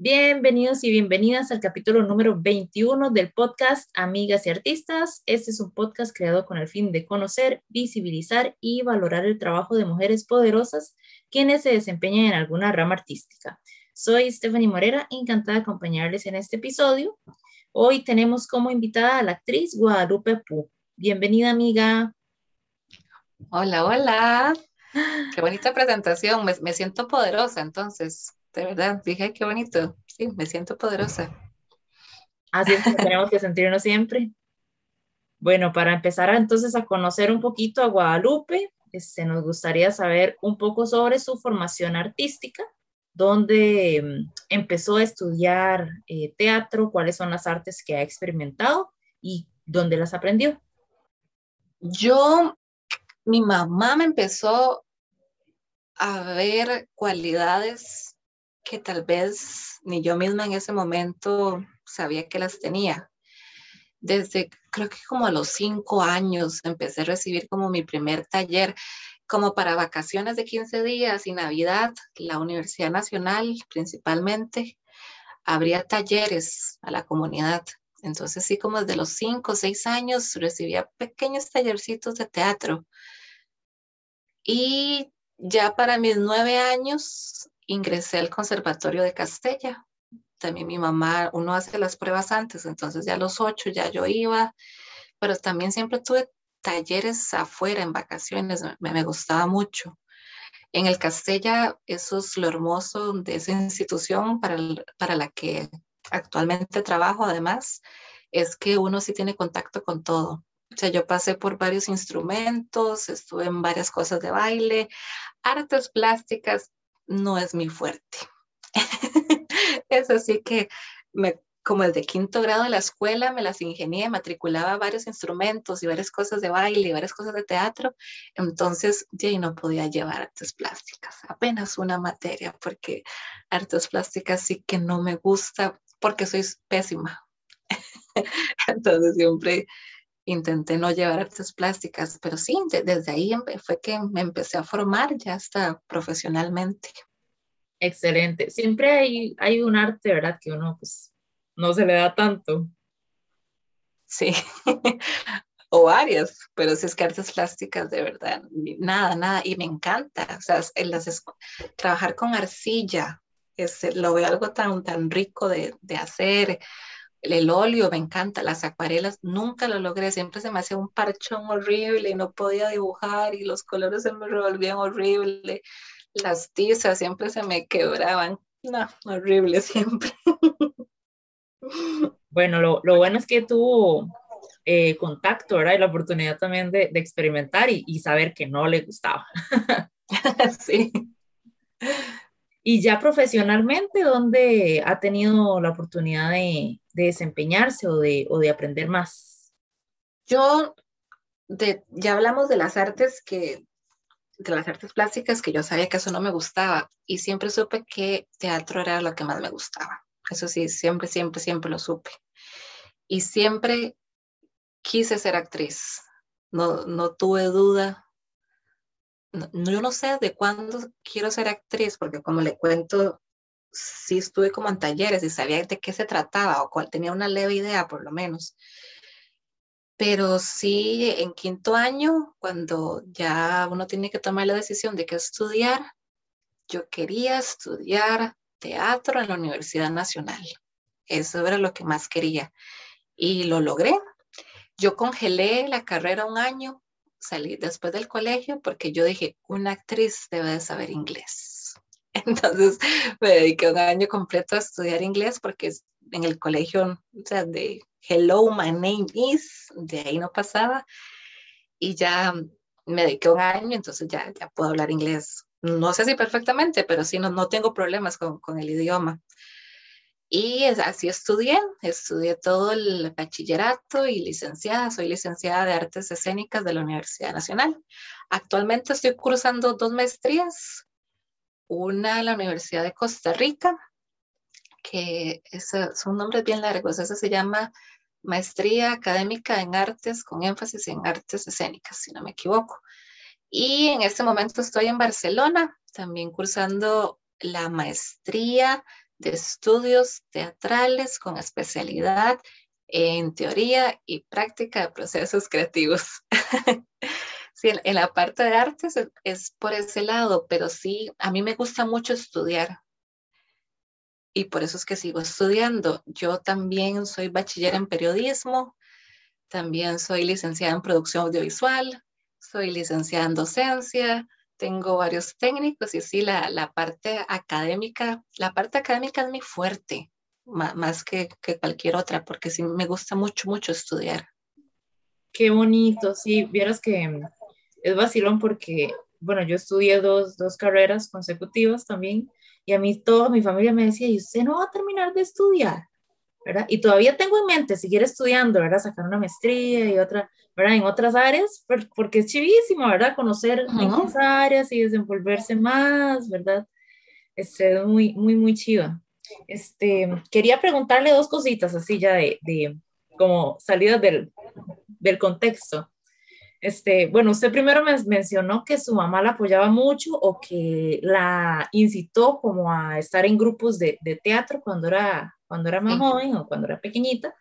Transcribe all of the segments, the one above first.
Bienvenidos y bienvenidas al capítulo número 21 del podcast Amigas y Artistas. Este es un podcast creado con el fin de conocer, visibilizar y valorar el trabajo de mujeres poderosas quienes se desempeñan en alguna rama artística. Soy Stephanie Morera, encantada de acompañarles en este episodio. Hoy tenemos como invitada a la actriz Guadalupe Pu. Bienvenida, amiga. Hola, hola. Qué bonita presentación. Me siento poderosa, entonces de verdad, dije, qué bonito, sí, me siento poderosa. Así es que tenemos que sentirnos siempre. Bueno, para empezar entonces a conocer un poquito a Guadalupe, este, nos gustaría saber un poco sobre su formación artística, dónde mm, empezó a estudiar eh, teatro, cuáles son las artes que ha experimentado y dónde las aprendió. Yo, mi mamá me empezó a ver cualidades que tal vez ni yo misma en ese momento sabía que las tenía. Desde creo que como a los cinco años empecé a recibir como mi primer taller, como para vacaciones de 15 días y Navidad, la Universidad Nacional principalmente, abría talleres a la comunidad. Entonces sí, como desde los cinco o seis años recibía pequeños tallercitos de teatro. Y ya para mis nueve años ingresé al Conservatorio de Castella. También mi mamá, uno hace las pruebas antes, entonces ya a los ocho ya yo iba, pero también siempre tuve talleres afuera en vacaciones, me, me gustaba mucho. En el Castella, eso es lo hermoso de esa institución para, para la que actualmente trabajo, además, es que uno sí tiene contacto con todo. O sea, yo pasé por varios instrumentos, estuve en varias cosas de baile, artes plásticas, no es mi fuerte. es así que me, como desde quinto grado de la escuela me las ingenié, matriculaba varios instrumentos y varias cosas de baile y varias cosas de teatro, entonces ya no podía llevar artes plásticas, apenas una materia, porque artes plásticas sí que no me gusta porque soy pésima. entonces siempre intenté no llevar artes plásticas, pero sí, desde ahí fue que me empecé a formar ya hasta profesionalmente. Excelente. Siempre hay, hay un arte, ¿verdad? Que uno pues no se le da tanto. Sí, o varias, pero si es que artes plásticas, de verdad, nada, nada, y me encanta, o sea, en las trabajar con arcilla, es, lo veo algo tan, tan rico de, de hacer, el óleo me encanta, las acuarelas nunca lo logré, siempre se me hacía un parchón horrible y no podía dibujar y los colores se me revolvían horrible, las tizas siempre se me quebraban, no, horrible siempre. Bueno, lo, lo bueno es que tuvo eh, contacto, ¿verdad? Y la oportunidad también de, de experimentar y, y, saber que no le gustaba. sí. Y ya profesionalmente, ¿dónde ha tenido la oportunidad de, de desempeñarse o de, o de, aprender más? Yo, de, ya hablamos de las artes que, de las artes plásticas, que yo sabía que eso no me gustaba y siempre supe que teatro era lo que más me gustaba. Eso sí, siempre, siempre, siempre lo supe. Y siempre quise ser actriz. No, no tuve duda no, yo no sé de cuándo quiero ser actriz, porque como le cuento, sí estuve como en talleres y sabía de qué se trataba o cuál tenía una leve idea por lo menos. Pero sí, en quinto año, cuando ya uno tiene que tomar la decisión de qué estudiar, yo quería estudiar teatro en la Universidad Nacional. Eso era lo que más quería. Y lo logré. Yo congelé la carrera un año salí después del colegio porque yo dije, una actriz debe de saber inglés. Entonces me dediqué un año completo a estudiar inglés porque en el colegio, o sea, de hello, my name is, de ahí no pasaba. Y ya me dediqué un año, entonces ya, ya puedo hablar inglés. No sé si perfectamente, pero sí no, no tengo problemas con, con el idioma. Y así estudié, estudié todo el bachillerato y licenciada, soy licenciada de artes escénicas de la Universidad Nacional. Actualmente estoy cursando dos maestrías, una en la Universidad de Costa Rica, que es, son nombres bien largos, esa se llama Maestría Académica en Artes con énfasis en artes escénicas, si no me equivoco. Y en este momento estoy en Barcelona, también cursando la maestría de estudios teatrales con especialidad en teoría y práctica de procesos creativos. sí, en, la parte de artes es, por ese lado, pero sí, a mí me gusta mucho estudiar. Y por eso es que sigo estudiando. Yo también soy bachiller en periodismo, también soy licenciada en producción audiovisual, soy licenciada en docencia, tengo varios técnicos y sí, la, la parte académica, la parte académica es muy fuerte más que, que, cualquier otra, porque sí me gusta mucho, mucho estudiar. Qué bonito, sí, vieras que es vacilón porque, bueno, yo estudié dos, dos carreras consecutivas también y a mí toda mi familia me decía, ¿y usted no va a terminar de estudiar? ¿Verdad? Y todavía tengo en mente seguir estudiando, ¿verdad? Sacar una maestría y otra, ¿verdad? En otras áreas, porque es chivísimo, ¿verdad? Conocer uh áreas y desenvolverse más, ¿verdad? Es muy, muy, muy chiva. Este, quería preguntarle dos cositas así ya de, de como salidas del, del contexto. Este, bueno, usted primero me mencionó que su mamá la apoyaba mucho o que la incitó como a estar en grupos de, de teatro cuando era, cuando era más joven o cuando era pequeñita.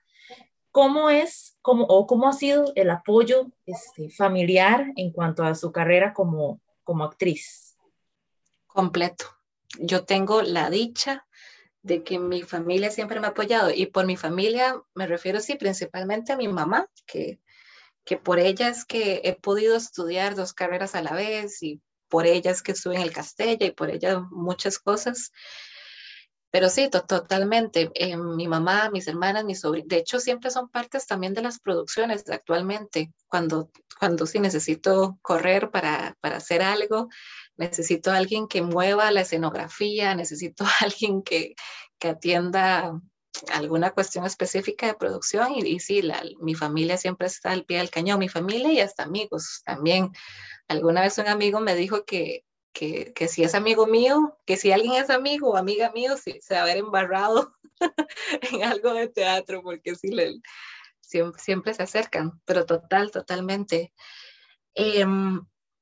¿Cómo es cómo, o cómo ha sido el apoyo este, familiar en cuanto a su carrera como, como actriz? Completo. Yo tengo la dicha de que mi familia siempre me ha apoyado y por mi familia me refiero sí principalmente a mi mamá, que, que por ella es que he podido estudiar dos carreras a la vez y por ella es que estuve en el Castella y por ella muchas cosas. Pero sí, totalmente. Eh, mi mamá, mis hermanas, mis sobrinos, de hecho siempre son partes también de las producciones actualmente. Cuando, cuando sí necesito correr para, para hacer algo, necesito a alguien que mueva la escenografía, necesito a alguien que, que atienda alguna cuestión específica de producción y, y sí, la, mi familia siempre está al pie del cañón, mi familia y hasta amigos también. Alguna vez un amigo me dijo que, que, que si es amigo mío, que si alguien es amigo o amiga mío, se va a haber embarrado en algo de teatro, porque sí, le, siempre, siempre se acercan, pero total, totalmente. Eh,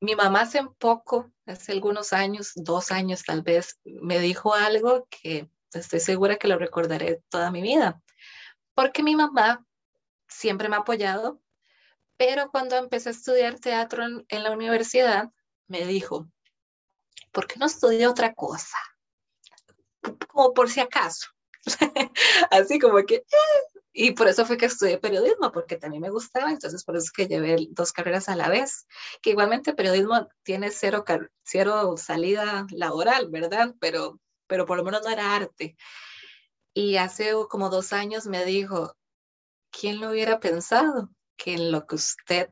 mi mamá hace poco, hace algunos años, dos años tal vez, me dijo algo que estoy segura que lo recordaré toda mi vida, porque mi mamá siempre me ha apoyado, pero cuando empecé a estudiar teatro en, la universidad, me dijo, ¿por qué no estudia otra cosa? Como por si acaso. Así como que, eh, y por eso fue que estudié periodismo, porque también me gustaba, entonces por eso es que llevé dos carreras a la vez, que igualmente periodismo tiene cero, cero salida laboral, ¿verdad? Pero, pero por lo menos no era arte. Y hace como dos años me dijo, ¿quién lo hubiera pensado? Que en lo que usted,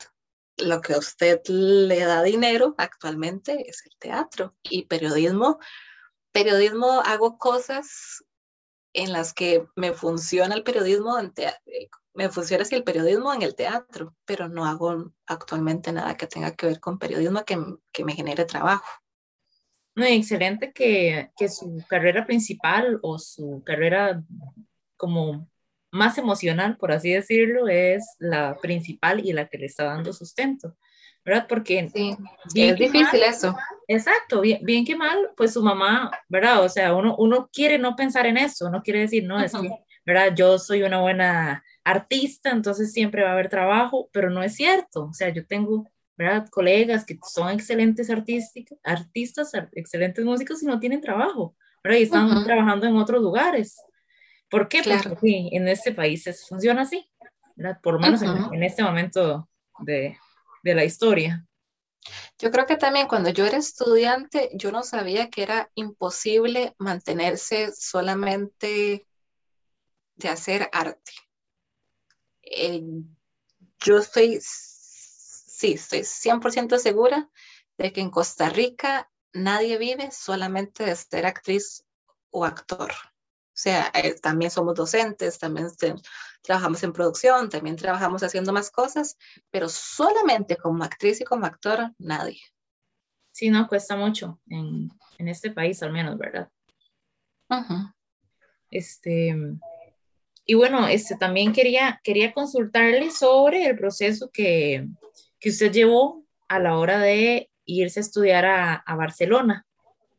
lo que usted le da dinero actualmente es el teatro y periodismo. Periodismo hago cosas en las que me funciona el periodismo, en me funciona así el periodismo en el teatro, pero no hago actualmente nada que tenga que ver con periodismo que, que me genere trabajo. No, excelente que, que su carrera principal o su carrera como más emocional, por así decirlo, es la principal y la que le está dando sustento. ¿verdad? Porque sí, es difícil eso. Exacto, bien, bien que mal, pues su mamá, ¿verdad? O sea, uno, uno quiere no pensar en eso, no quiere decir, no, es que, ¿verdad? Yo soy una buena artista, entonces siempre va a haber trabajo, pero no es cierto. O sea, yo tengo, ¿verdad? Colegas que son excelentes artísticos, artistas, excelentes músicos y no tienen trabajo, ¿verdad? Y están trabajando en otros lugares. ¿Por qué? Porque en este país funciona así, ¿verdad? Por lo menos en, en este momento de, de la historia. Yo creo que también cuando yo era estudiante, yo no sabía que era imposible mantenerse solamente de hacer arte. Eh, yo estoy, sí, estoy 100% segura de que en Costa Rica nadie vive solamente de ser actriz o actor. O sea, eh, también somos docentes, también trabajamos en producción, también trabajamos haciendo más cosas, pero solamente como actriz y como actor, nadie. Sí, no, cuesta mucho en, en este país al menos, ¿verdad? Este, y bueno, este, también quería, quería consultarle sobre el proceso que, que usted llevó a la hora de irse a estudiar a, Barcelona.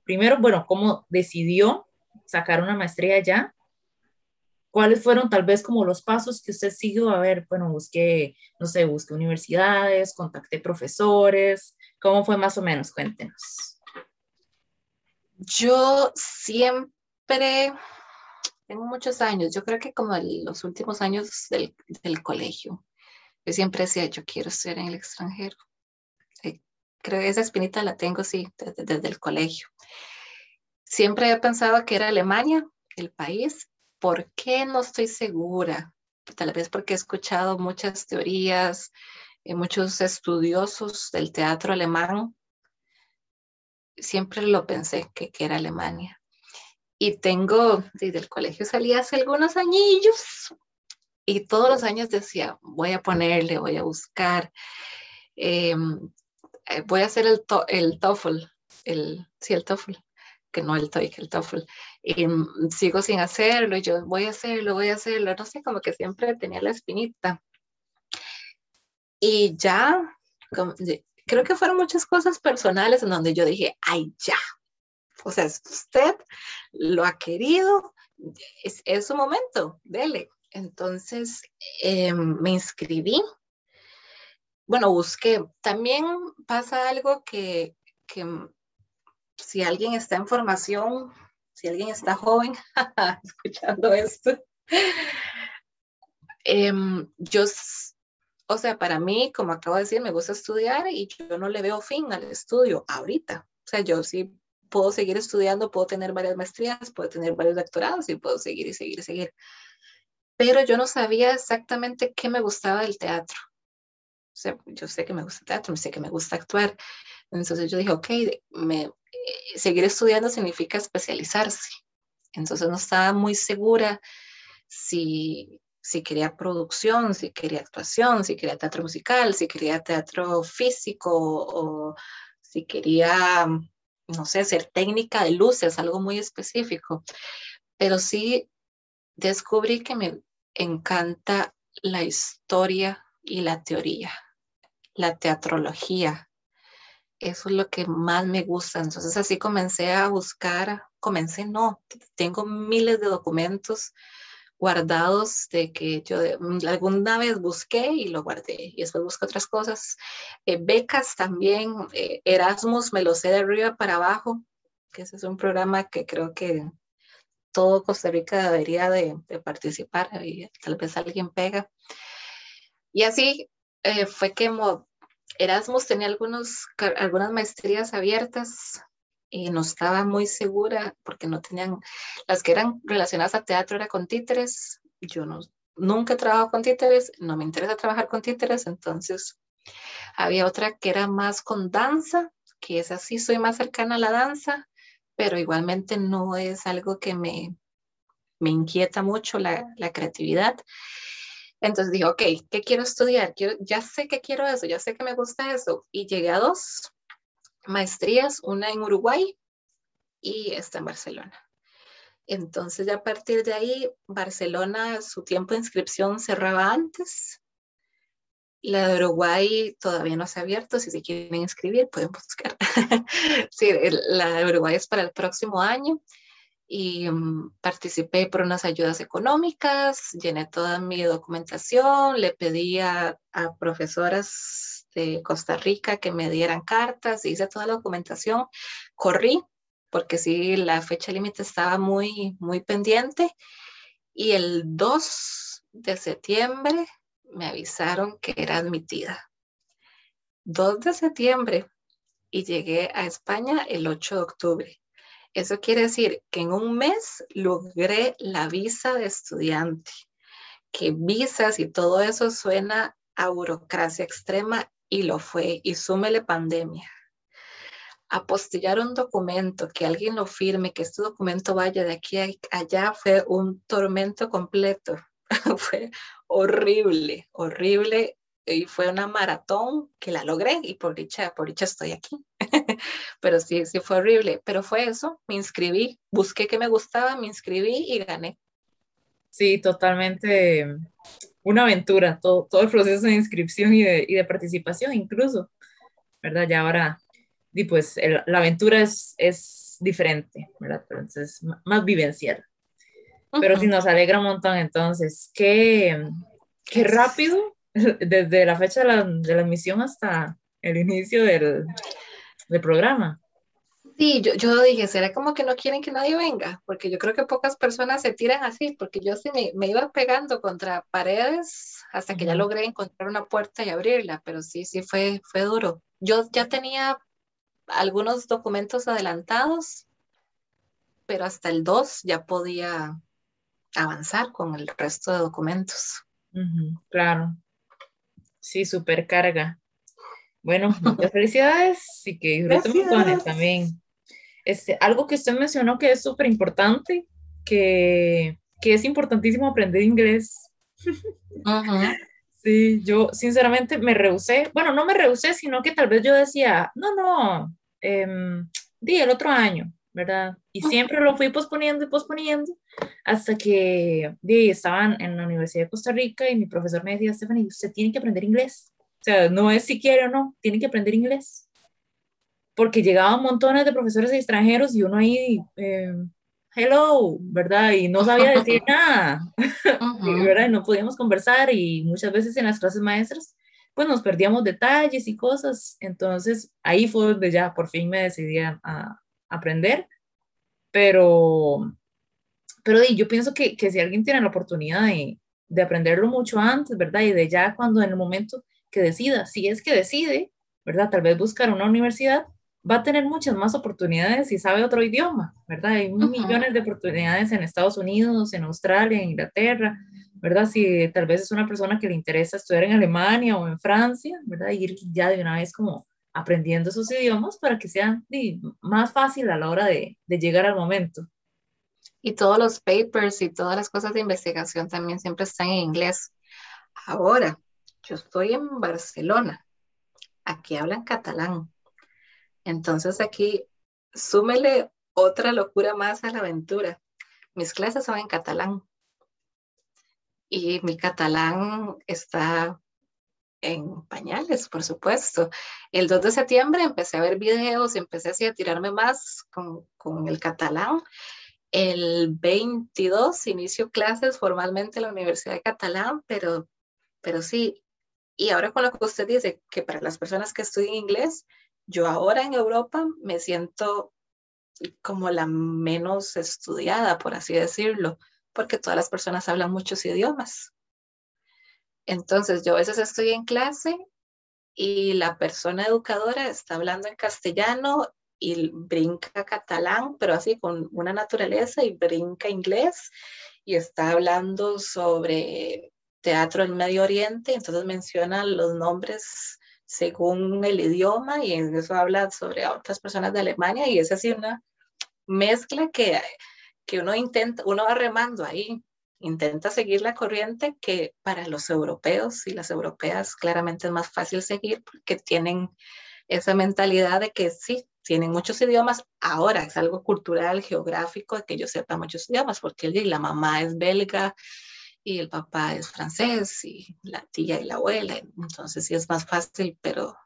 Primero, bueno, ¿cómo decidió sacar una maestría ya. ¿Cuáles fueron tal vez como los pasos que usted siguió? A ver, bueno, busqué, no sé, busqué universidades, contacté profesores. ¿Cómo fue más o menos? Cuéntenos. Yo siempre, tengo muchos años, yo creo que como los últimos años del colegio, yo siempre decía, yo quiero ser en el extranjero. Eh, creo que esa espinita la tengo, sí, desde, el colegio. Siempre he pensado que era Alemania, el país. ¿Por qué no estoy segura? Tal vez porque he escuchado muchas teorías, eh, muchos estudiosos del teatro alemán. Siempre lo pensé que, que era Alemania. Y tengo, desde el colegio salí hace algunos añillos y todos los años decía, voy a ponerle, voy a buscar, em, eh, voy a hacer el, el TOEFL, el, sí, el TOEFL, que no el TOEIC, el TOEFL, y mm, sigo sin hacerlo, y yo voy a hacerlo, voy a hacerlo, no sé, como que siempre tenía la espinita. Y ya, creo que fueron muchas cosas personales en donde yo dije, ay, ya, o sea, usted lo ha querido, es, es su momento, dele. Entonces eh, me inscribí. Bueno, busqué. También pasa algo que, que si alguien está en formación, si alguien está joven escuchando esto, em, yo, o sea, para mí, como acabo de decir, me gusta estudiar y yo no le veo fin al estudio ahorita. O sea, yo sí puedo seguir estudiando, puedo tener varias maestrías, puedo tener varios doctorados y puedo seguir y seguir y seguir pero yo no sabía exactamente qué me gustaba del teatro. O sea, yo sé que me gusta el teatro, sé que me gusta actuar. Entonces yo dije, ok, me, eh, seguir estudiando significa especializarse. Entonces no estaba muy segura si, si quería producción, si quería actuación, si quería teatro musical, si quería teatro físico o si quería, no sé, ser técnica de luces, algo muy específico. Pero sí descubrí que me encanta la historia y la teoría, la teatrología. Eso es lo que más me gusta. Entonces así comencé a buscar, comencé no, tengo miles de documentos guardados de que yo mm, alguna vez busqué y lo guardé y después busqué otras cosas. Eh, becas también, eh, Erasmus me lo sé de arriba para abajo, que ese es un programa que creo que todo Costa Rica debería de, participar y tal vez alguien pega. Y así eh, fue que Erasmus tenía algunos, algunas maestrías abiertas y no estaba muy segura porque no tenían, las que eran relacionadas a teatro era con títeres, yo no, nunca he trabajado con títeres, no me interesa trabajar con títeres, entonces había otra que era más con danza, que es así, soy más cercana a la danza, pero igualmente no es algo que me, me inquieta mucho la, la creatividad. Entonces dije, ok, ¿qué quiero estudiar? Quiero, ya sé que quiero eso, ya sé que me gusta eso. Y llegué a dos maestrías, una en Uruguay y esta en Barcelona. Entonces, ya a partir de ahí, Barcelona, su tiempo de inscripción cerraba antes la de Uruguay todavía no se ha abierto, si se quieren inscribir pueden buscar. sí, la de Uruguay es para el próximo año y mm, participé por unas ayudas económicas, llené toda mi documentación, le pedí a, a, profesoras de Costa Rica que me dieran cartas, hice toda la documentación, corrí porque sí, la fecha límite estaba muy, muy pendiente y el 2 de septiembre me avisaron que era admitida. 2 de septiembre y llegué a España el 8 de octubre. Eso quiere decir que en un mes logré la visa de estudiante, que visas y todo eso suena a burocracia extrema y lo fue, y súmele pandemia. Apostillar un documento, que alguien lo firme, que este documento vaya de aquí a allá, fue un tormento completo. fue horrible, horrible. Y fue una maratón que la logré y por dicha, por dicha estoy aquí. pero sí, sí fue horrible. Pero fue eso, me inscribí, busqué que me gustaba, me inscribí y gané. Sí, totalmente una aventura, todo, todo el proceso de inscripción y de, y de participación incluso, ¿verdad? Ya ahora, y pues la aventura es, es diferente, ¿verdad? Entonces, más vivencial. Pero sí nos alegra un montón, entonces, qué, qué rápido, desde la fecha de la, de la emisión hasta el inicio del, del programa. Sí, yo, yo dije, ¿será como que no quieren que nadie venga? Porque yo creo que pocas personas se tiran así, porque yo sí me, me iba pegando contra paredes hasta que ya logré encontrar una puerta y abrirla, pero sí, sí fue, fue duro. Yo ya tenía algunos documentos adelantados, pero hasta el 2 ya podía avanzar con el resto de documentos. claro. Sí, supercarga. Bueno, muchas felicidades y que disfruten también. Este, algo que usted mencionó que es súper importante, que, que, es importantísimo aprender inglés. Sí, yo sinceramente me rehusé, bueno, no me rehusé, sino que tal vez yo decía, no, no, eh, di el otro año, ¿verdad? Y siempre lo fui posponiendo y posponiendo hasta que estaban en la Universidad de Costa Rica y mi profesor me decía, Stephanie, usted tiene que aprender inglés. O sea, no es si quiere o no, tiene que aprender inglés porque llegaban montones de profesores extranjeros y uno ahí, eh, hello, ¿verdad? Y no sabía decir nada, ¿verdad? Y no podíamos conversar y muchas veces en las clases maestras, pues nos perdíamos detalles y cosas. Entonces ahí fue donde ya por fin me decidí a, aprender. Pero, pero yo pienso que, que, si alguien tiene la oportunidad de, de aprenderlo mucho antes, ¿verdad? Y de ya cuando en el momento que decida, si es que decide, ¿verdad? Tal vez buscar una universidad, va a tener muchas más oportunidades si sabe otro idioma, ¿verdad? Hay millones de oportunidades en Estados Unidos, en Australia, en Inglaterra, ¿verdad? Si tal vez es una persona que le interesa estudiar en Alemania o en Francia, ¿verdad? Ir ya de una vez como aprendiendo esos idiomas para que sea más fácil a la hora de, de llegar al momento. Y todos los papers y todas las cosas de investigación también siempre están en inglés. Ahora, yo estoy en Barcelona. Aquí hablan catalán. Entonces aquí súmele otra locura más a la aventura. Mis clases son en catalán y mi catalán está en pañales, por supuesto. El 2 de septiembre empecé a ver videos y empecé así a tirarme más con, con el catalán. El 22 inicio clases formalmente en la Universidad de Catalán, pero, pero sí. Y ahora con lo que usted dice, que para las personas que estudian inglés, yo ahora en Europa me siento como la menos estudiada, por así decirlo, porque todas las personas hablan muchos idiomas. Entonces, yo a veces estoy en clase y la persona educadora está hablando en castellano y brinca catalán, pero así con una naturaleza y brinca inglés y está hablando sobre teatro en Medio Oriente, entonces menciona los nombres según el idioma y en eso habla sobre otras personas de Alemania y es así una mezcla que, que uno intenta, uno va remando ahí, intenta seguir la corriente que para los europeos y las europeas claramente es más fácil seguir porque tienen esa mentalidad de que sí, tienen muchos idiomas, ahora es algo cultural, geográfico, de que yo sepa muchos idiomas, porque la mamá es belga, y el papá es francés y la tía y la abuela, entonces sí es más fácil, pero,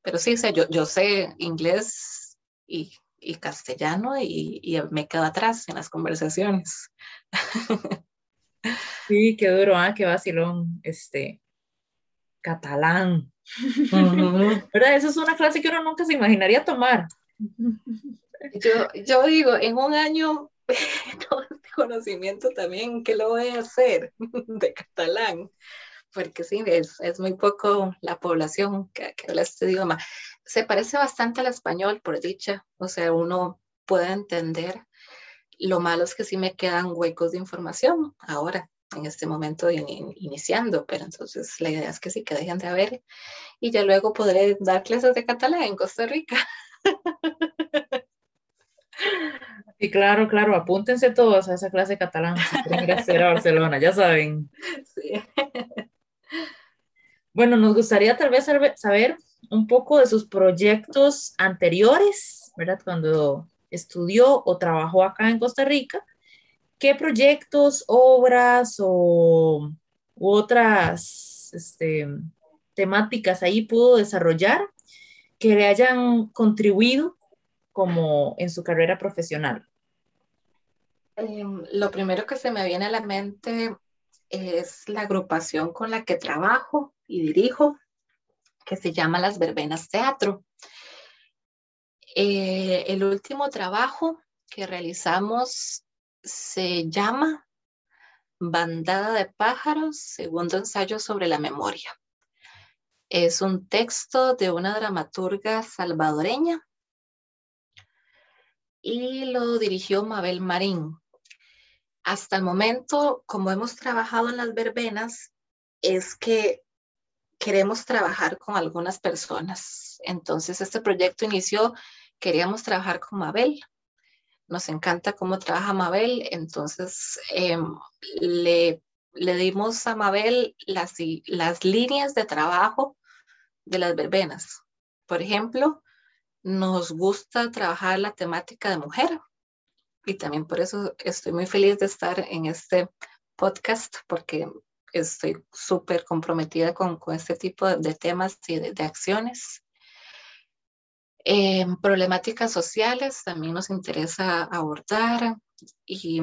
pero sí, sé, yo, yo sé inglés y, y castellano y, y, me quedo atrás en las conversaciones. Sí, qué duro, ¿ah? qué vacilón, este, catalán. ¿Verdad? Eso es una clase que uno nunca se imaginaría tomar. Yo, yo digo, en un año todo este conocimiento también, ¿qué lo voy a hacer de catalán? Porque sí, es, es muy poco la población que, que, habla este idioma. Se parece bastante al español, por dicha, o sea, uno puede entender. Lo malo es que sí me quedan huecos de información ahora, en este momento iniciando, pero entonces la idea es que sí, que dejen de haber y ya luego podré dar clases de catalán en Costa Rica. Sí, claro, claro, apúntense todos a esa clase catalán si quieren ir a Barcelona, ya saben. Bueno, nos gustaría tal vez saber un poco de sus proyectos anteriores, ¿verdad? Cuando estudió o trabajó acá en Costa Rica, ¿qué proyectos, obras o otras este, temáticas ahí pudo desarrollar que le hayan contribuido como en su carrera profesional? Em, lo primero que se me viene a la mente es la agrupación con la que trabajo y dirijo, que se llama Las Verbenas Teatro. Eh, el último trabajo que realizamos se llama Bandada de pájaros, segundo ensayo sobre la memoria. Es un texto de una dramaturga salvadoreña y lo dirigió Mabel Marín. Hasta el momento, como hemos trabajado en las verbenas, es que queremos trabajar con algunas personas. Entonces, este proyecto inició, queríamos trabajar con Mabel. Nos encanta cómo trabaja Mabel, entonces em, le, le, dimos a Mabel las, las líneas de trabajo de las verbenas. Por ejemplo, nos gusta trabajar la temática de mujer y también por eso estoy muy feliz de estar en este podcast porque estoy súper comprometida con, con, este tipo de, temas y de, acciones. Eh, problemáticas sociales también nos interesa abordar y,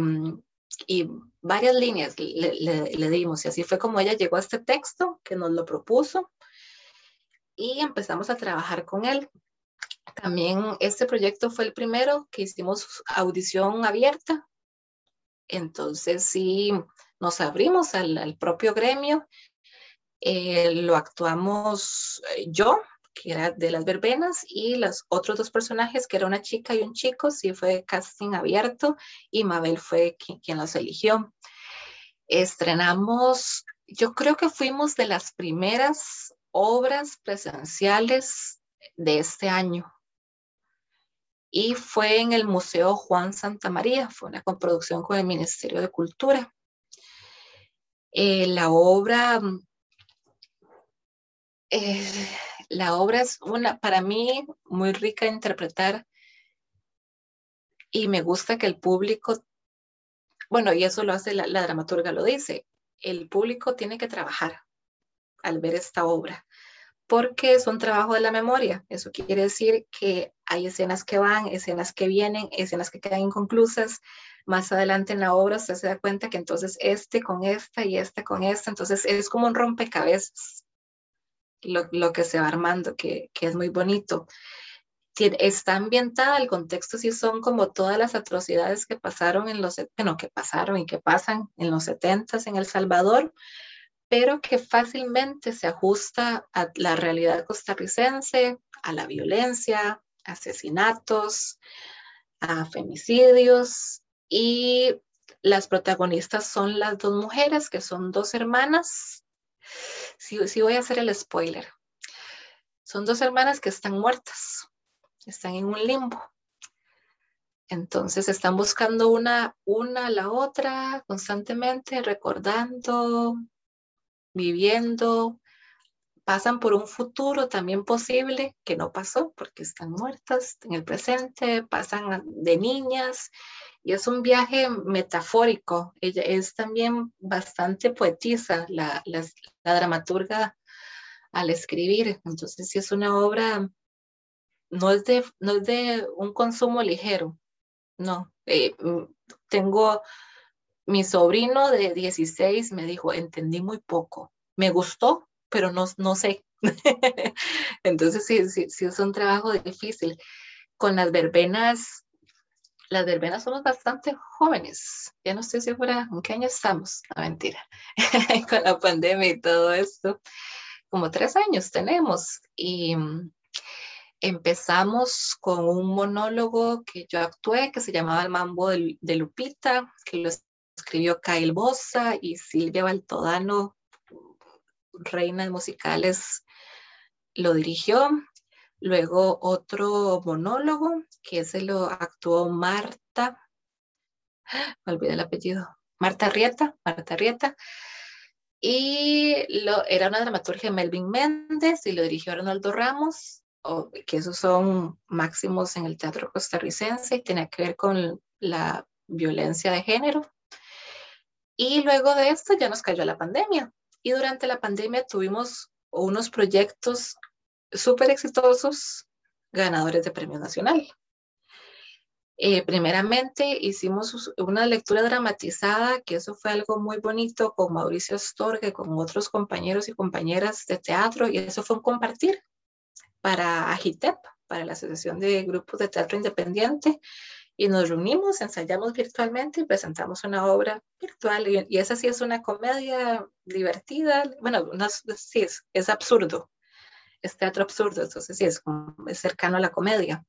y varias líneas le, le, le, dimos y así fue como ella llegó a este texto que nos lo propuso y empezamos a trabajar con él. También este proyecto fue el primero que hicimos audición abierta. Entonces sí, nos abrimos al, propio gremio. Eh, lo actuamos eh, yo, que era de las verbenas, y los otros dos personajes, que era una chica y un chico, sí fue casting abierto y Mabel fue quien, los eligió. Estrenamos, yo creo que fuimos de las primeras obras presenciales de este año y fue en el Museo Juan Santa María, fue una coproducción con el Ministerio de Cultura. Eh, la obra, eh, la obra es una, para mí, muy rica de interpretar y me gusta que el público, bueno, y eso lo hace la, dramaturga, lo dice, el público tiene que trabajar al ver esta obra porque es un trabajo de la memoria. Eso quiere decir que hay escenas que van, escenas que vienen, escenas que quedan inconclusas. Más adelante en la obra usted se da cuenta que entonces este con esta y esta con esta, entonces es como un rompecabezas lo, que se va armando, que, que es muy bonito. está ambientada, el contexto sí son como todas las atrocidades que pasaron en los, bueno, que pasaron y que pasan en los 70 en El Salvador, pero que fácilmente se ajusta a la realidad costarricense, a la violencia, asesinatos, a femicidios y las protagonistas son las dos mujeres que son dos hermanas. Sí, voy a hacer el spoiler. Son dos hermanas que están muertas, están en un limbo. Entonces están buscando una, una a la otra constantemente, recordando, viviendo, pasan por un futuro también posible que no pasó porque están muertas en el presente, pasan de niñas y es un viaje metafórico. Ella es también bastante poetisa, la, dramaturga al escribir. Entonces, sí es una obra, no es de, no es de un consumo ligero, no. Eh, mm, tengo mi sobrino de 16 me dijo, entendí muy poco, me gustó, pero no, no sé. Entonces sí, sí, sí, es un trabajo difícil. Con las verbenas, las verbenas somos bastante jóvenes. Ya no estoy segura en qué año estamos. No, mentira. Con la pandemia y todo esto. Como tres años tenemos. Y mm, empezamos con un monólogo que yo actué, que se llamaba El Mambo de, Lupita, que lo escribió Kyle Bosa y Silvia Baltodano, reina de musicales, lo dirigió. Luego otro monólogo, que ese lo actuó Marta, me olvidé el apellido, Marta Rieta, Marta Rieta. Y lo, era una dramaturgia de Melvin Méndez y lo dirigió Arnoldo Ramos, que esos son máximos en el teatro costarricense y tenía que ver con la violencia de género. Y luego de esto ya nos cayó la pandemia. Y durante la pandemia tuvimos unos proyectos súper exitosos, ganadores de premio nacional. Eh, primeramente hicimos una lectura dramatizada, que eso fue algo muy bonito con Mauricio Storge, con otros compañeros y compañeras de teatro, y eso fue un compartir para AGITEP, para la Asociación de Grupos de Teatro Independiente, y nos reunimos, ensayamos virtualmente y presentamos una obra virtual, y, esa sí es una comedia divertida, bueno, no, sí, es, es absurdo, es teatro absurdo, entonces sí, es, es cercano a la comedia.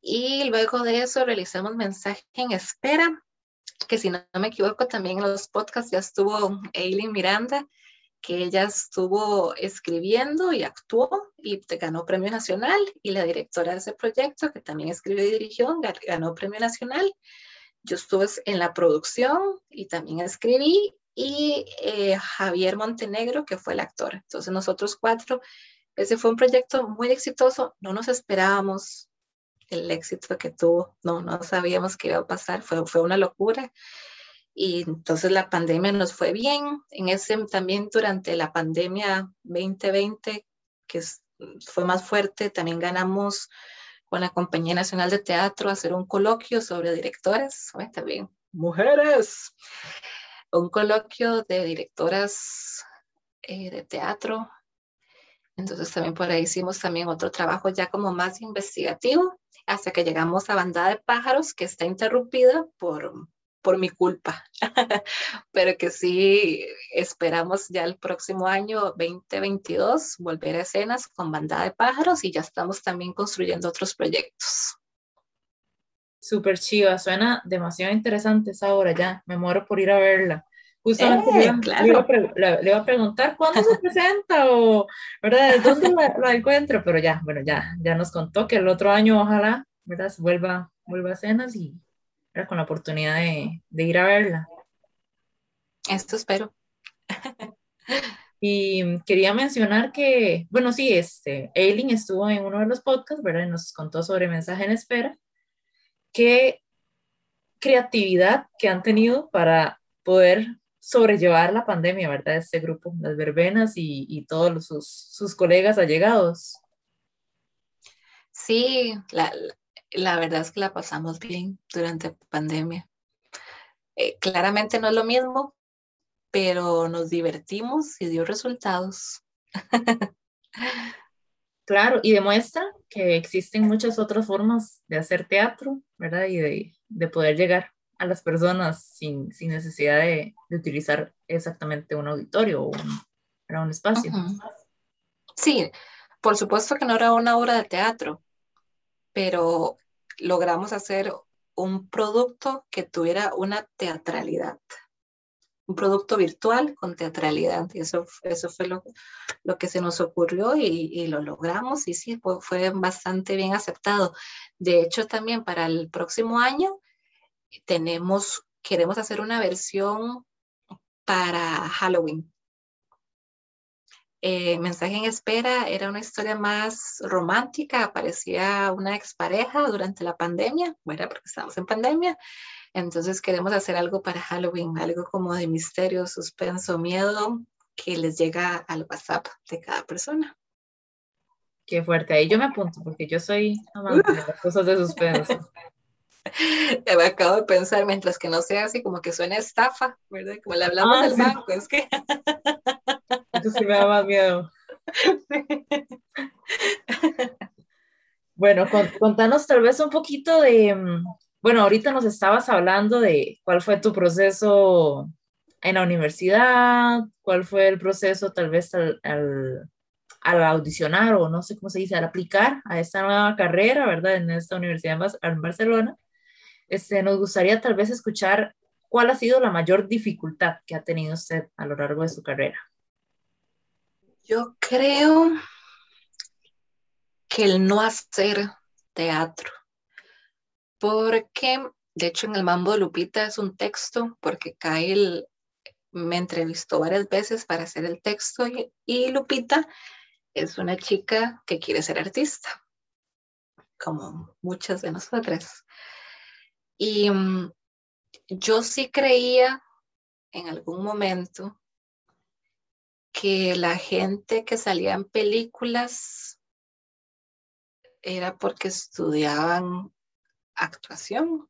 Y luego de eso realizamos mensaje en espera, que si no, me equivoco también en los podcasts ya estuvo Eileen Miranda, que ella estuvo escribiendo y actuó y ganó premio nacional y la directora de ese proyecto, que también escribió y dirigió, ganó premio nacional. Yo estuve en la producción y también escribí y eh, Javier Montenegro, que fue el actor. Entonces nosotros cuatro, ese fue un proyecto muy exitoso, no nos esperábamos el éxito que tuvo. No, no sabíamos qué iba a pasar, fue, fue una locura. Y entonces la pandemia nos fue bien. En ese también durante la pandemia 2020, que fue más fuerte, también ganamos con la Compañía Nacional de Teatro hacer un coloquio sobre directoras, también mujeres, un coloquio de directoras eh, de teatro. Entonces también por ahí hicimos también otro trabajo ya como más investigativo hasta que llegamos a Bandada de Pájaros, que está interrumpida por, por mi culpa, pero que sí esperamos ya el próximo año 2022 volver a escenas con Bandada de Pájaros y ya estamos también construyendo otros proyectos. Súper chiva, suena demasiado interesante esa obra ya, me muero por ir a verla. Justamente le, iba le, a preguntar cuándo se presenta o, ¿verdad? ¿Dónde la, encuentro? Pero ya, bueno, ya, ya nos contó que el otro año ojalá, ¿verdad? Vuelva, vuelva a cenas y era con la oportunidad de, de ir a verla. Esto espero. Y quería mencionar que, bueno, sí, este, Aileen estuvo en uno de los podcasts, ¿verdad? Y nos contó sobre mensaje en espera. Qué creatividad que han tenido para poder sobrellevar la pandemia, ¿verdad? Este grupo, las verbenas y, y todos sus, sus, colegas allegados. Sí, la, la, verdad es que la pasamos bien durante la pandemia. Eh, claramente no es lo mismo, pero nos divertimos y dio resultados. Claro, y demuestra que existen muchas otras formas de hacer teatro, ¿verdad? Y de, de poder llegar a las personas sin, sin necesidad de, de, utilizar exactamente un auditorio o un, un espacio. Sí, por supuesto que no era una obra de teatro, pero logramos hacer un producto que tuviera una teatralidad, un producto virtual con teatralidad. Y eso, eso fue lo, lo que se nos ocurrió y, y lo logramos y sí, fue, fue bastante bien aceptado. De hecho, también para el próximo año tenemos, queremos hacer una versión para Halloween. Eh, Mensaje en espera era una historia más romántica, aparecía una expareja durante la pandemia, bueno, porque estamos en pandemia, entonces queremos hacer algo para Halloween, algo como de misterio, suspenso, miedo, que les llega al WhatsApp de cada persona. Qué fuerte, ahí yo me apunto, porque yo soy amante de las cosas de suspenso. me acabo de pensar, mientras que no sea así como que suena estafa, ¿verdad? Como le hablamos ah, del banco, es que... Eso sí me da más miedo. Bueno, contanos tal vez un poquito de, mm, bueno, ahorita nos estabas hablando de cuál fue tu proceso en la universidad, cuál fue el proceso tal vez al, al, al audicionar o no sé cómo se dice, al aplicar a esta nueva carrera, ¿verdad? En esta universidad en Barcelona. Este, nos gustaría tal vez escuchar cuál ha sido la mayor dificultad que ha tenido usted a lo largo de su carrera. Yo creo que el no hacer teatro, porque de hecho en el Mambo de Lupita es un texto, porque Kyle me entrevistó varias veces para hacer el texto y, Lupita es una chica que quiere ser artista, como muchas de nosotras. Y mm, yo sí creía en algún momento que la gente que salía en películas era porque estudiaban actuación.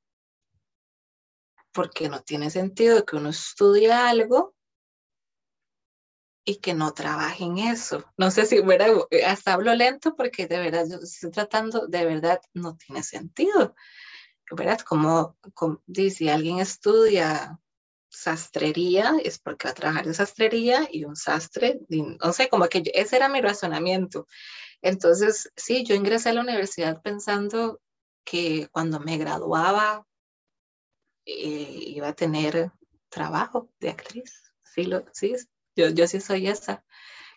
Porque no tiene sentido que uno estudie algo y que no trabaje en eso. No sé si, ¿verdad? Hasta hablo lento porque de verdad, yo estoy tratando, de verdad, no tiene sentido. ¿Verdad? Como, como si alguien estudia sastrería, es porque va a trabajar de sastrería y un sastre, no sé, como que ese era mi razonamiento. Entonces, sí, yo ingresé a la universidad pensando que cuando me graduaba eh, iba a tener trabajo de actriz. Sí, lo, sí yo, yo sí soy esa,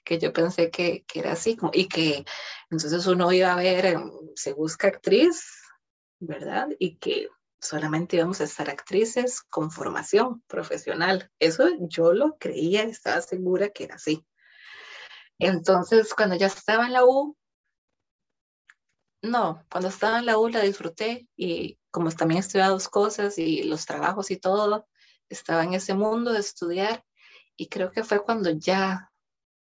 que yo pensé que, que era así, como, y que entonces uno iba a ver, em, se busca actriz, ¿verdad? Y que solamente íbamos a estar actrices con formación profesional. Eso yo lo creía, estaba segura que era así. Entonces, cuando ya estaba en la U, no, cuando estaba en la U la disfruté y como también estudiaba dos cosas y los trabajos y todo, estaba en ese mundo de estudiar y creo que fue cuando ya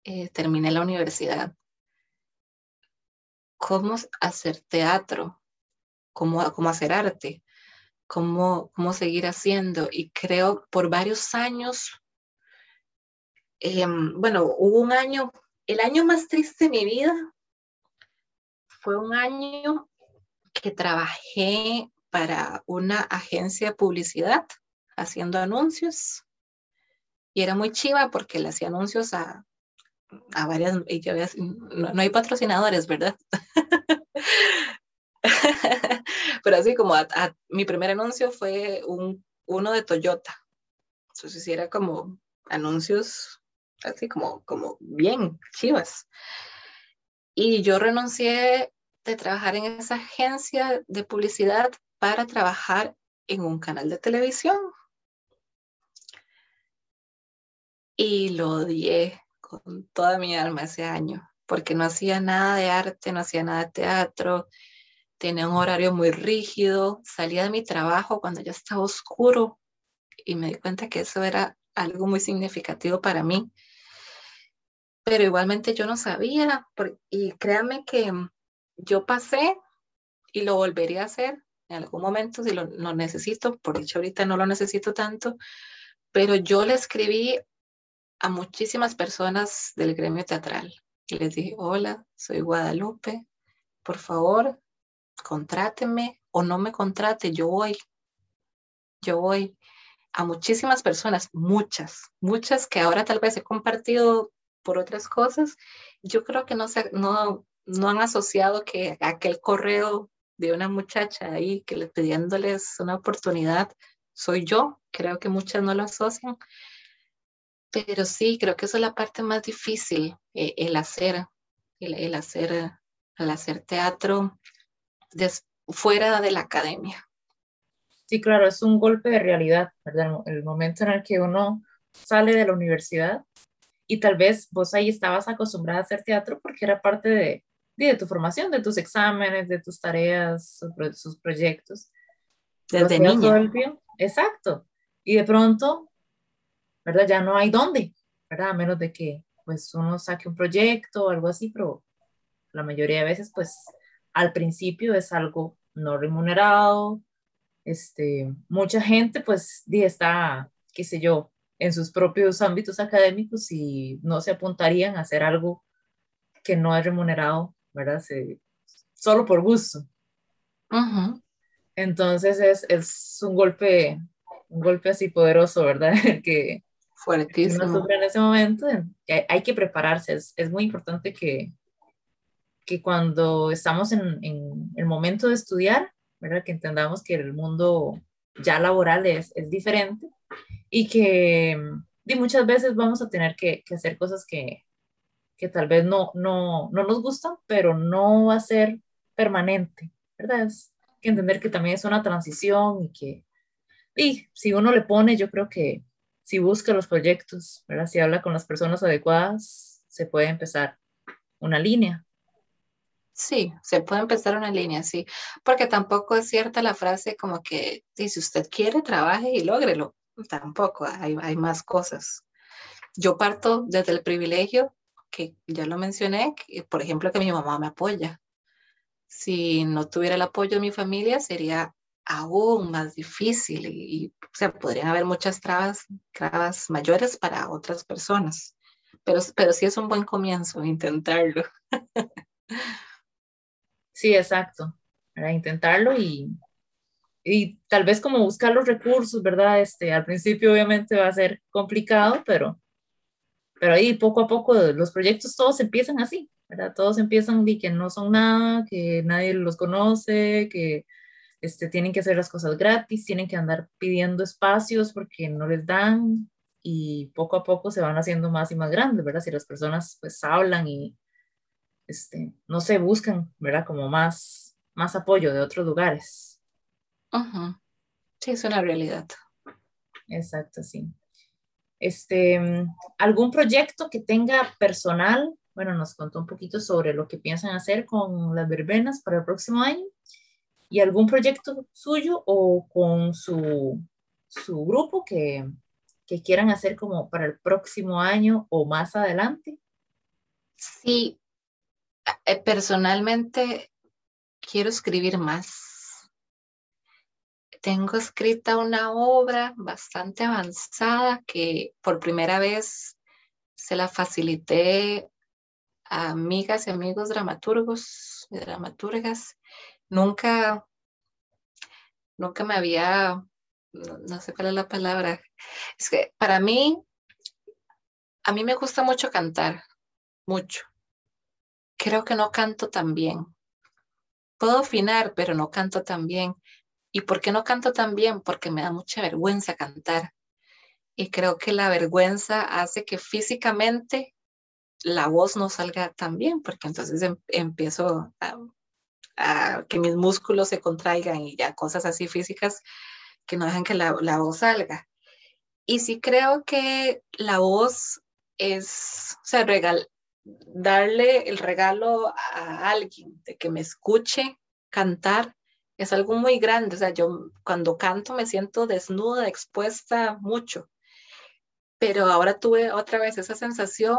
eh, terminé la universidad. ¿Cómo hacer teatro? ¿Cómo, cómo hacer arte? ¿Cómo, ¿Cómo seguir haciendo? Y creo por varios años, em, bueno, hubo un año, el año más triste de mi vida fue un año que trabajé para una agencia de publicidad haciendo anuncios y era muy chiva porque le hacía anuncios a, a varias, y yo, no, no, hay patrocinadores, ¿verdad? Pero así como mi primer anuncio fue un, uno de Toyota. Entonces era como anuncios así como, como bien chivas. Y yo renuncié de trabajar en esa agencia de publicidad para trabajar en un canal de televisión y lo odié con toda mi alma ese año, porque no hacía nada de arte, no hacía nada de teatro, tenía un horario muy rígido, salía de mi trabajo cuando ya estaba oscuro y me di cuenta que eso era algo muy significativo para mí. Pero igualmente yo no sabía, y créanme que yo pasé y lo volvería a hacer en algún momento si lo, lo necesito, por dicho ahorita no lo necesito tanto, pero yo le escribí a muchísimas personas del gremio teatral. Y les dije, hola, soy Guadalupe, por favor, contráteme o no me contrate, yo voy. Yo voy a muchísimas personas, muchas, muchas que ahora tal vez he compartido por otras cosas. Yo creo que no, se, no, no han asociado que aquel correo de una muchacha ahí que le pidiéndoles una oportunidad soy yo. Creo que muchas no lo asocian. Pero sí, creo que eso es la parte más difícil, eh, el hacer, el, hacer, el hacer teatro fuera de la academia. Sí, claro, es un golpe de realidad, ¿verdad? El momento en el que uno sale de la universidad y tal vez vos ahí estabas acostumbrada a hacer teatro porque era parte de, de tu formación, de tus exámenes, de tus tareas, sus proyectos. Desde niña. Exacto. Y de pronto ¿verdad? Ya no hay dónde, ¿verdad? A menos de que pues uno saque un proyecto o algo así, pero la mayoría de veces pues al principio es algo no remunerado, este, mucha gente pues está, qué sé yo, en sus propios ámbitos académicos y no se apuntarían a hacer algo que no es remunerado, ¿verdad? Se, solo por gusto. Entonces es, es, un golpe, un golpe así poderoso, ¿verdad? que, Fuertísimo. en ese momento, hay que prepararse. Es, es muy importante que, que cuando estamos en, en, el momento de estudiar, ¿verdad? que entendamos que el mundo ya laboral es, es diferente y que y muchas veces vamos a tener que, que hacer cosas que, que tal vez no, no, no nos gustan, pero no va a ser permanente, ¿verdad? Es que entender que también es una transición y que y si uno le pone, yo creo que, si busca los proyectos, ¿verdad? si habla con las personas adecuadas, se puede empezar una línea. Sí, se puede empezar una línea, sí, porque tampoco es cierta la frase como que si usted quiere, trabaje y lógrelo. Tampoco, hay, hay más cosas. Yo parto desde el privilegio, que ya lo mencioné, por ejemplo, que mi mamá me apoya. Si no tuviera el apoyo de mi familia, sería aún más difícil y, o sea, podrían haber muchas trabas, trabas mayores para otras personas, pero, pero sí es un buen comienzo intentarlo. Sí, exacto, para intentarlo y, y tal vez como buscar los recursos, ¿verdad? Este, al principio obviamente va a ser complicado, pero, pero ahí poco a poco los proyectos todos empiezan así, ¿verdad? Todos empiezan y que no son nada, que nadie los conoce, que este, tienen que hacer las cosas gratis, tienen que andar pidiendo espacios porque no les dan y poco a poco se van haciendo más y más grandes, ¿verdad? Si las personas pues hablan y este, no se buscan, ¿verdad? Como más, más apoyo de otros lugares. Sí, es una realidad. Exacto, sí. Este, ¿algún proyecto que tenga personal? Bueno, nos contó un poquito sobre lo que piensan hacer con las verbenas para el próximo año y algún proyecto suyo o con su, su grupo que, que quieran hacer como para el próximo año o más adelante? Sí, personalmente quiero escribir más. Tengo escrita una obra bastante avanzada que por primera vez se la facilité a amigas y amigos dramaturgos y dramaturgas nunca, nunca me había, no, sé cuál es la palabra, es que para mí, a mí me gusta mucho cantar, mucho. Creo que no canto tan bien. Puedo afinar, pero no canto tan bien. ¿Y por qué no canto tan bien? Porque me da mucha vergüenza cantar. Y creo que la vergüenza hace que físicamente la voz no salga tan bien, porque entonces em, empiezo a, que mis músculos se contraigan y ya cosas así físicas que no dejan que la, la voz salga. Y sí creo que la voz es, o sea, regal, darle el regalo a alguien de que me escuche cantar es algo muy grande. O sea, yo cuando canto me siento desnuda, expuesta mucho. Pero ahora tuve otra vez esa sensación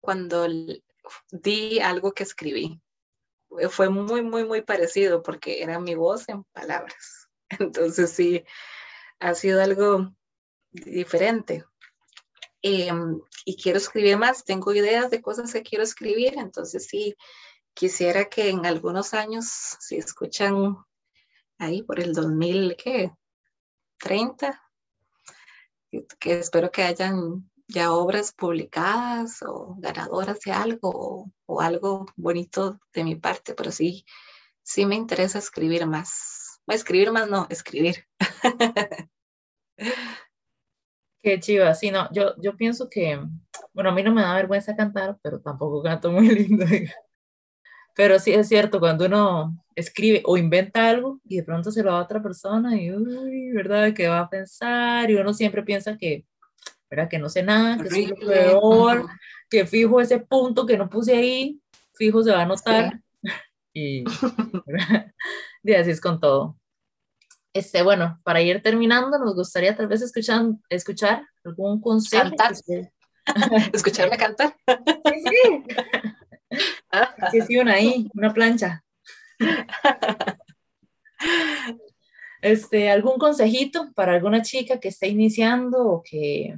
cuando di algo que escribí fue muy, muy, muy parecido porque era mi voz en palabras. Entonces sí, ha sido algo diferente. Em, y quiero escribir más, tengo ideas de cosas que quiero escribir, entonces sí, quisiera que en algunos años, si escuchan ahí por el 2030, que espero que hayan ya obras publicadas o ganadoras de algo o, algo bonito de mi parte, pero sí, sí me interesa escribir más. Escribir más, no, escribir. Qué chiva, sí, no, yo, yo pienso que, bueno, a mí no me da vergüenza cantar, pero tampoco canto muy lindo. Pero sí es cierto, cuando uno escribe o inventa algo y de pronto se lo da a otra persona y, uy, ¿verdad? ¿Qué va a pensar? Y uno siempre piensa que, ¿verdad? Que no sé nada, que es lo peor, que fijo ese punto que no puse ahí, fijo se va a notar. Y, y, así es con todo. Este, bueno, para ir terminando, nos gustaría tal vez escuchar, escuchar algún consejo. Cantar. Escucharme cantar. Sí, sí. Sí, sí, una ahí, una plancha. Este, ¿algún consejito para alguna chica que esté iniciando o que,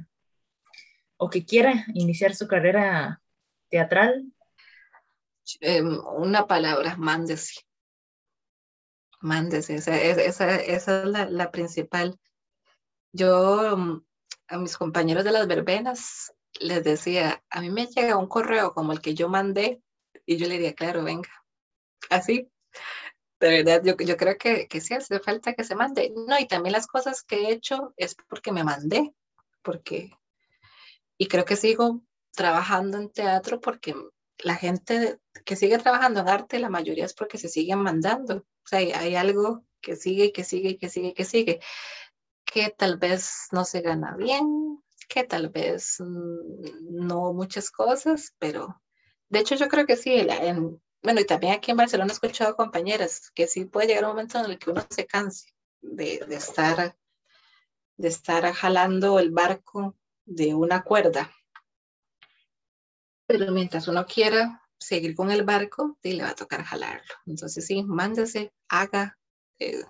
o que quiera iniciar su carrera teatral? Em, una palabra, mándese. Mándese, esa, esa, esa es la, la, principal. Yo mm, a mis compañeros de las verbenas les decía, a mí me llega un correo como el que yo mandé y yo le diría, claro, venga, así. De verdad, yo, yo creo que, que sí hace falta que se mande. No, y también las cosas que he hecho es porque me mandé, porque y creo que sigo trabajando en teatro porque la gente que sigue trabajando en arte, la mayoría es porque se siguen mandando. Sea, hay, algo que sigue que sigue que sigue que sigue, que tal vez no se gana bien, que tal vez mm, no muchas cosas, pero de hecho yo creo que sí. bueno, y también aquí en Barcelona he escuchado compañeras que sí puede llegar un momento en el que uno se canse de, de estar de estar jalando el barco de una cuerda. Pero mientras uno quiera seguir con el barco, sí le va a tocar jalarlo. Entonces sí, mándese, haga, eh,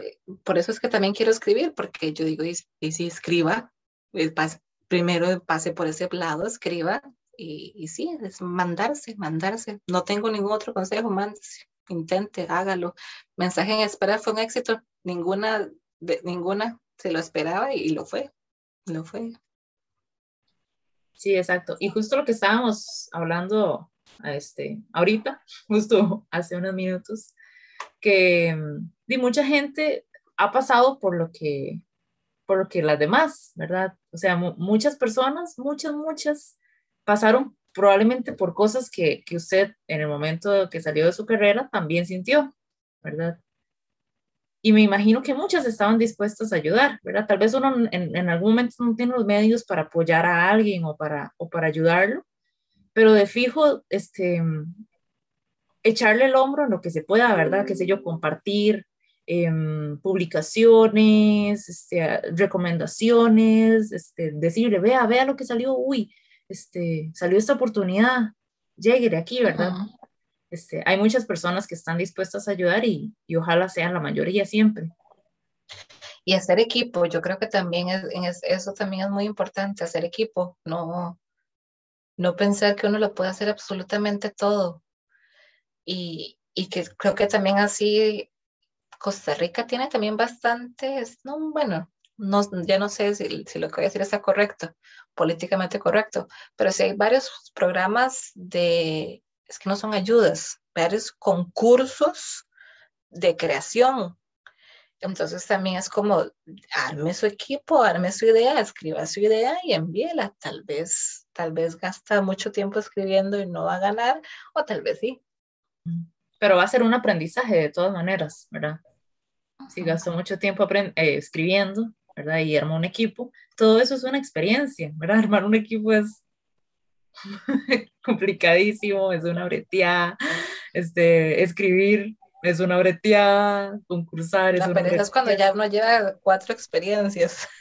eh, por eso es que también quiero escribir, porque yo digo, y, si escriba, eh, primero pase por ese lado, escriba, y, y sí, es mandarse, mandarse. No tengo ningún otro consejo, mándese, intente, hágalo. Mensaje en espera fue un éxito, ninguna, de, ninguna se lo esperaba y, lo fue, lo fue. Sí, exacto. Y justo lo que estábamos hablando este, ahorita, justo hace unos minutos, que y mucha gente ha pasado por lo que por lo que las demás, ¿verdad? O sea, muchas personas, muchas, muchas pasaron probablemente por cosas que, que usted en el momento que salió de su carrera también sintió, ¿verdad? Y me imagino que muchas estaban dispuestas a ayudar, ¿verdad? Tal vez uno en, en, algún momento no tiene los medios para apoyar a alguien o para, o para ayudarlo, pero de fijo, este, echarle el hombro en lo que se pueda, ¿verdad? Qué sé yo, compartir em, publicaciones, este, recomendaciones, este, decirle, vea, vea lo que salió, uy, este, salió esta oportunidad, llegue de aquí, ¿verdad? Este, hay muchas personas que están dispuestas a ayudar y, y, ojalá sean la mayoría siempre. Y hacer equipo, yo creo que también es, eso también es muy importante, hacer equipo, no, no pensar que uno lo puede hacer absolutamente todo. Y, y que creo que también así Costa Rica tiene también bastantes, no, bueno, no, ya no sé si, si, lo que voy a decir está correcto, políticamente correcto, pero sí hay varios programas de, es que no son ayudas, varios concursos de creación. Entonces también es como, arme su equipo, arme su idea, escriba su idea y envíela. Tal vez, tal vez gasta mucho tiempo escribiendo y no va a ganar, o tal vez sí. Pero va a ser un aprendizaje de todas maneras, ¿verdad? Si gastó mucho tiempo eh, escribiendo, ¿verdad? Y armó un equipo, todo eso es una experiencia, ¿verdad? Armar un equipo es complicadísimo, es una breteada, este, escribir es una breteada, concursar es La una es cuando ya uno lleva cuatro experiencias.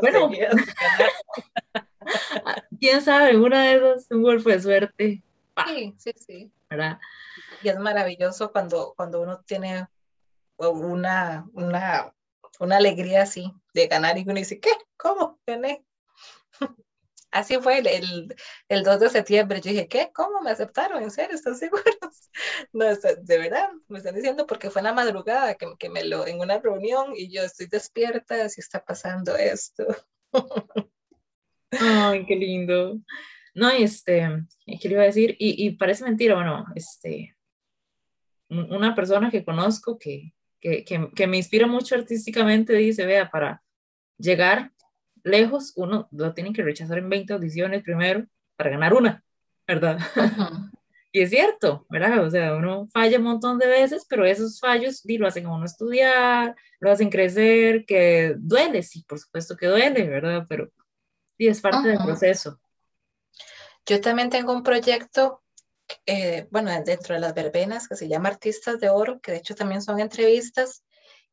Bueno, quién sabe, una de esas, un golpe de suerte. Sí, sí, sí. ¿verdad? Y es maravilloso cuando, cuando uno tiene una, una, una alegría así de ganar y uno dice, ¿qué? ¿Cómo? Gané. Así fue el, el, 2 de septiembre. Yo dije, ¿qué? ¿Cómo me aceptaron? ¿En serio? ¿Están seguros? No, de verdad, me están diciendo porque fue en la madrugada que, que me lo, en una reunión y yo estoy despierta, si está pasando esto. Ay, qué lindo. No, este, ¿qué le iba a decir? Y, y parece mentira, bueno, este, una persona que conozco que, que, que, que me inspira mucho artísticamente dice, vea, para llegar lejos, uno lo tiene que rechazar en 20 audiciones primero para ganar una, ¿verdad? y es cierto, ¿verdad? O sea, uno falla un montón de veces, pero esos fallos y lo hacen a uno estudiar, lo hacen crecer, que duele, sí, por supuesto que duele, ¿verdad? Pero sí, es parte del proceso. Yo también tengo un proyecto, eh, bueno, dentro de las verbenas que se llama Artistas de Oro, que de hecho también son entrevistas,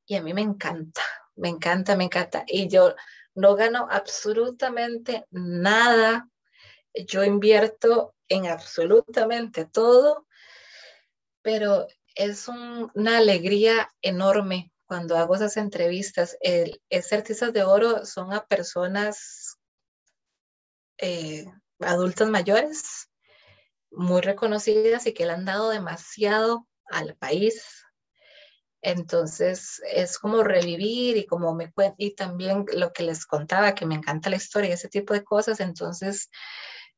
y a mí me encanta, me encanta, me encanta. Y yo no gano absolutamente nada. Yo invierto en absolutamente todo, pero es una alegría enorme cuando hago esas entrevistas. El, artistas de oro son a personas eh, adultas mayores, muy reconocidas y que le han dado demasiado al país, entonces es como revivir y como me y también lo que les contaba, que me encanta la historia y ese tipo de cosas. Entonces,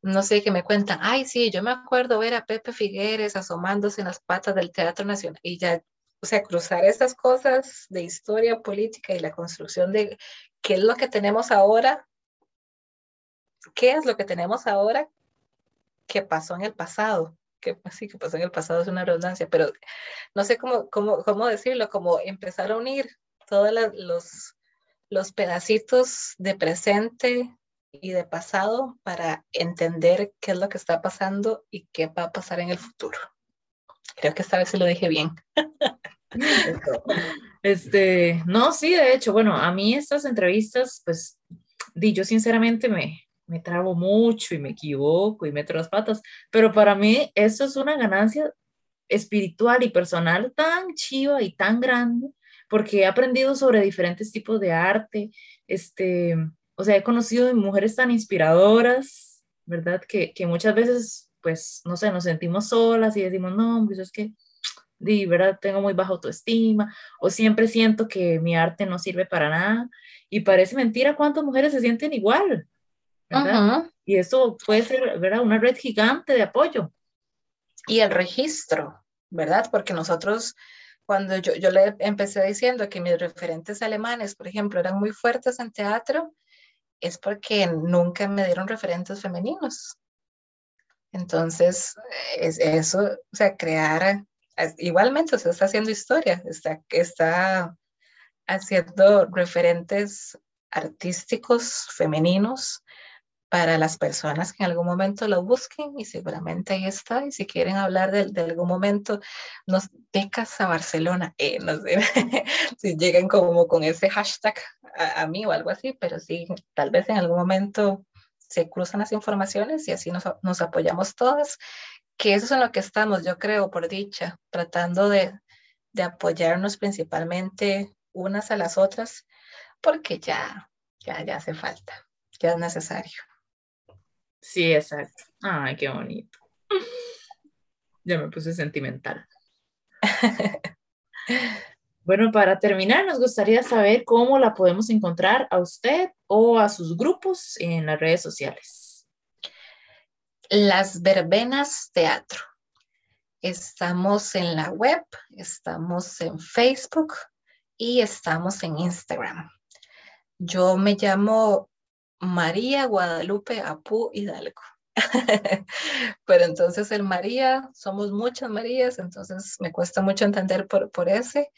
no sé, que me cuentan, ay, sí, yo me acuerdo ver a Pepe Figueres asomándose en las patas del Teatro Nacional y ya, o sea, cruzar estas cosas de historia política y la construcción de qué es lo que tenemos ahora, qué es lo que tenemos ahora que pasó en el pasado que pues sí, que pasó en el pasado es una redundancia, pero no sé cómo, cómo, cómo decirlo, como empezar a unir todos los, los pedacitos de presente y de pasado para entender qué es lo que está pasando y qué va a pasar en el futuro. Creo que esta vez se lo dije bien. Este, no, sí, de hecho, bueno, a mí estas entrevistas, pues, di, yo sinceramente me, me trabo mucho y me equivoco y meto las patas, pero para mí eso es una ganancia espiritual y personal tan chiva y tan grande, porque he aprendido sobre diferentes tipos de arte, este, o sea, he conocido mujeres tan inspiradoras, ¿verdad? Que, que muchas veces, pues, no sé, nos sentimos solas y decimos, no, pues es que, de verdad, tengo muy baja autoestima, o siempre siento que mi arte no sirve para nada, y parece mentira cuántas mujeres se sienten igual, ¿verdad? Y eso puede ser, ¿verdad? Una red gigante de apoyo. Y el registro, ¿verdad? Porque nosotros, cuando yo, yo le empecé diciendo que mis referentes alemanes, por ejemplo, eran muy fuertes en teatro, es porque nunca me dieron referentes femeninos. Entonces, es eso, o sea, crear, igualmente, o sea, está haciendo historia, está, está haciendo referentes artísticos femeninos para las personas que en algún momento lo busquen y seguramente ahí está. Y si quieren hablar de, algún momento, nos becas a Barcelona, eh, no sé si llegan como con ese hashtag a, mí o algo así, pero sí, tal vez en algún momento se cruzan las informaciones y así nos, nos apoyamos todas, que eso es en lo que estamos, yo creo, por dicha, tratando de, de apoyarnos principalmente unas a las otras, porque ya, ya, ya hace falta, ya es necesario. Sí, exacto. Ay, qué bonito. Ya me puse sentimental. bueno, para terminar, nos gustaría saber cómo la podemos encontrar a usted o a sus grupos en las redes sociales. Las Verbenas Teatro. Estamos en la web, estamos en Facebook y estamos en Instagram. Yo me llamo María Guadalupe Apu Hidalgo. Pero entonces el María, somos muchas Marías, entonces me cuesta mucho entender por, por ese.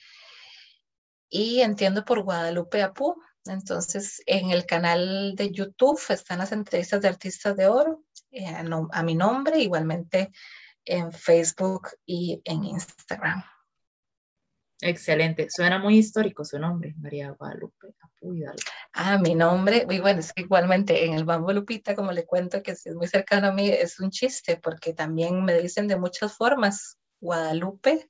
Y entiendo por Guadalupe Apu. Entonces en el canal de YouTube están las entrevistas de artistas de oro eh, a mi nombre, igualmente en Facebook y en Instagram. Excelente. Suena muy histórico su nombre, María Guadalupe Ah, mi nombre, y bueno, es que igualmente en el Bambo Lupita, como le cuento que es muy cercano a mí, es un chiste, porque también me dicen de muchas formas. Guadalupe,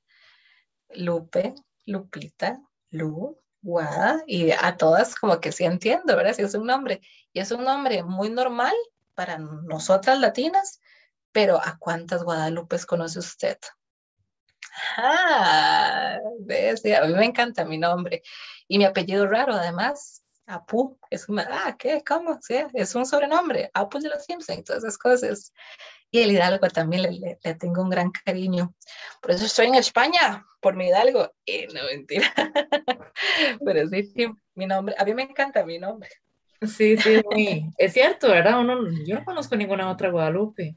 Lupe, Lupita, Lu, Guada, y a todas como que sí entiendo, ¿verdad? Si es un nombre. Y es un nombre muy normal para nosotras latinas, pero ¿a cuántas Guadalupes conoce usted? Ah, a mí me encanta mi nombre. Y mi apellido raro, además, Apu, es una, ah, ¿qué? ¿Cómo? Sí, es un sobrenombre, Apu de los Simpsons, todas esas cosas. Y el Hidalgo también le, le, tengo un gran cariño. Por eso estoy en España, por mi Hidalgo. Y no, mentira. Pero sí, sí, mi nombre, a mí me encanta mi nombre. Sí, sí, muy, es cierto, ¿verdad? Uno, yo no conozco ninguna otra Guadalupe.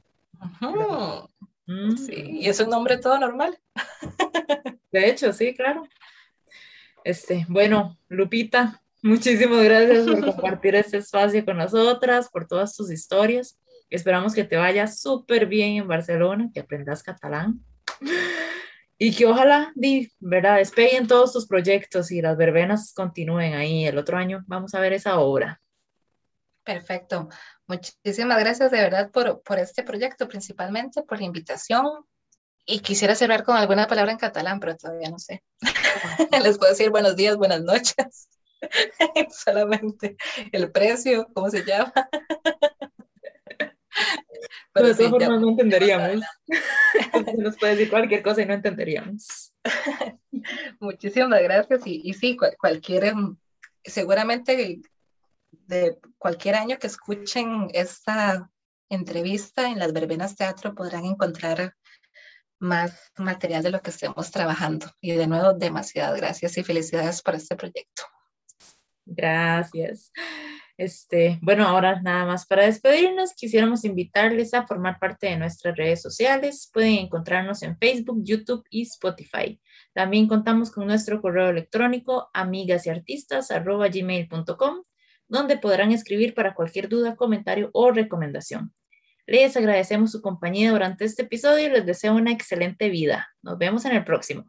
Mm. Sí, y es un nombre todo normal. De hecho, sí, claro. Este, bueno, Lupita, muchísimas gracias por compartir este espacio con nosotras, por todas tus historias. Esperamos que te vaya súper bien en Barcelona, que aprendas catalán y que ojalá, di, ¿verdad? Despeguen todos tus proyectos y las verbenas continúen ahí. El otro año vamos a ver esa obra. Perfecto. Muchísimas gracias de verdad por, por este proyecto, principalmente por la invitación. Y quisiera cerrar con alguna palabra en catalán, pero todavía no sé. Les puedo decir buenos días, buenas noches. Solamente el precio, ¿cómo se llama? Pero de todas formas no entenderíamos. Nos puede decir cualquier cosa y no entenderíamos. Muchísimas gracias. Y, y sí, cualquier, seguramente de cualquier año que escuchen esta entrevista en las Verbenas Teatro podrán encontrar más material de lo que estemos trabajando. Y de nuevo, demasiadas gracias y felicidades por este proyecto. Gracias. Este, bueno, ahora nada más para despedirnos, quisiéramos invitarles a formar parte de nuestras redes sociales. Pueden encontrarnos en Facebook, YouTube y Spotify. También contamos con nuestro correo electrónico amigasyartistas.gmail.com donde podrán escribir para cualquier duda, comentario o recomendación. Les agradecemos su compañía durante este episodio y les deseo una excelente vida. Nos vemos en el próximo.